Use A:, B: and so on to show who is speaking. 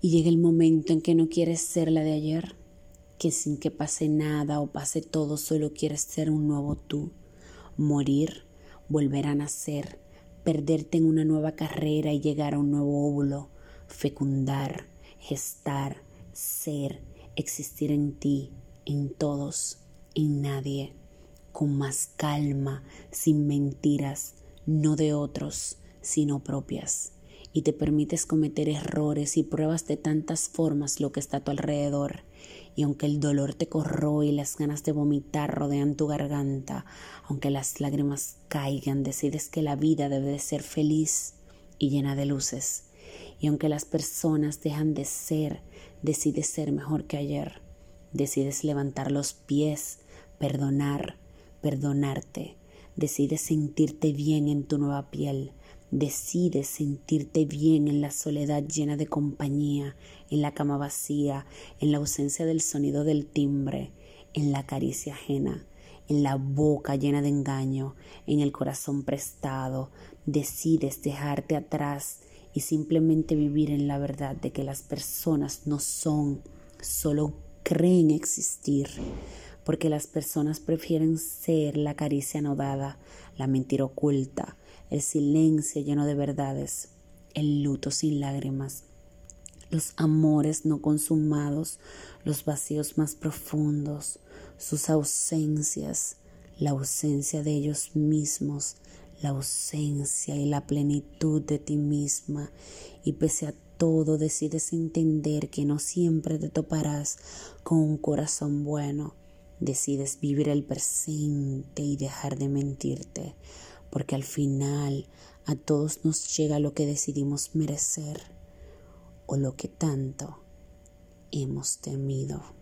A: Y llega el momento en que no quieres ser la de ayer, que sin que pase nada o pase todo solo quieres ser un nuevo tú, morir, volver a nacer, perderte en una nueva carrera y llegar a un nuevo óvulo, fecundar, gestar, ser, existir en ti, en todos, en nadie, con más calma, sin mentiras, no de otros, sino propias y te permites cometer errores y pruebas de tantas formas lo que está a tu alrededor. Y aunque el dolor te corroe y las ganas de vomitar rodean tu garganta, aunque las lágrimas caigan, decides que la vida debe de ser feliz y llena de luces. Y aunque las personas dejan de ser, decides ser mejor que ayer. Decides levantar los pies, perdonar, perdonarte. Decides sentirte bien en tu nueva piel Decides sentirte bien en la soledad llena de compañía, en la cama vacía, en la ausencia del sonido del timbre, en la caricia ajena, en la boca llena de engaño, en el corazón prestado. Decides dejarte atrás y simplemente vivir en la verdad de que las personas no son, solo creen existir porque las personas prefieren ser la caricia anodada, la mentira oculta, el silencio lleno de verdades, el luto sin lágrimas, los amores no consumados, los vacíos más profundos, sus ausencias, la ausencia de ellos mismos, la ausencia y la plenitud de ti misma, y pese a todo decides entender que no siempre te toparás con un corazón bueno, decides vivir el presente y dejar de mentirte, porque al final a todos nos llega lo que decidimos merecer o lo que tanto hemos temido.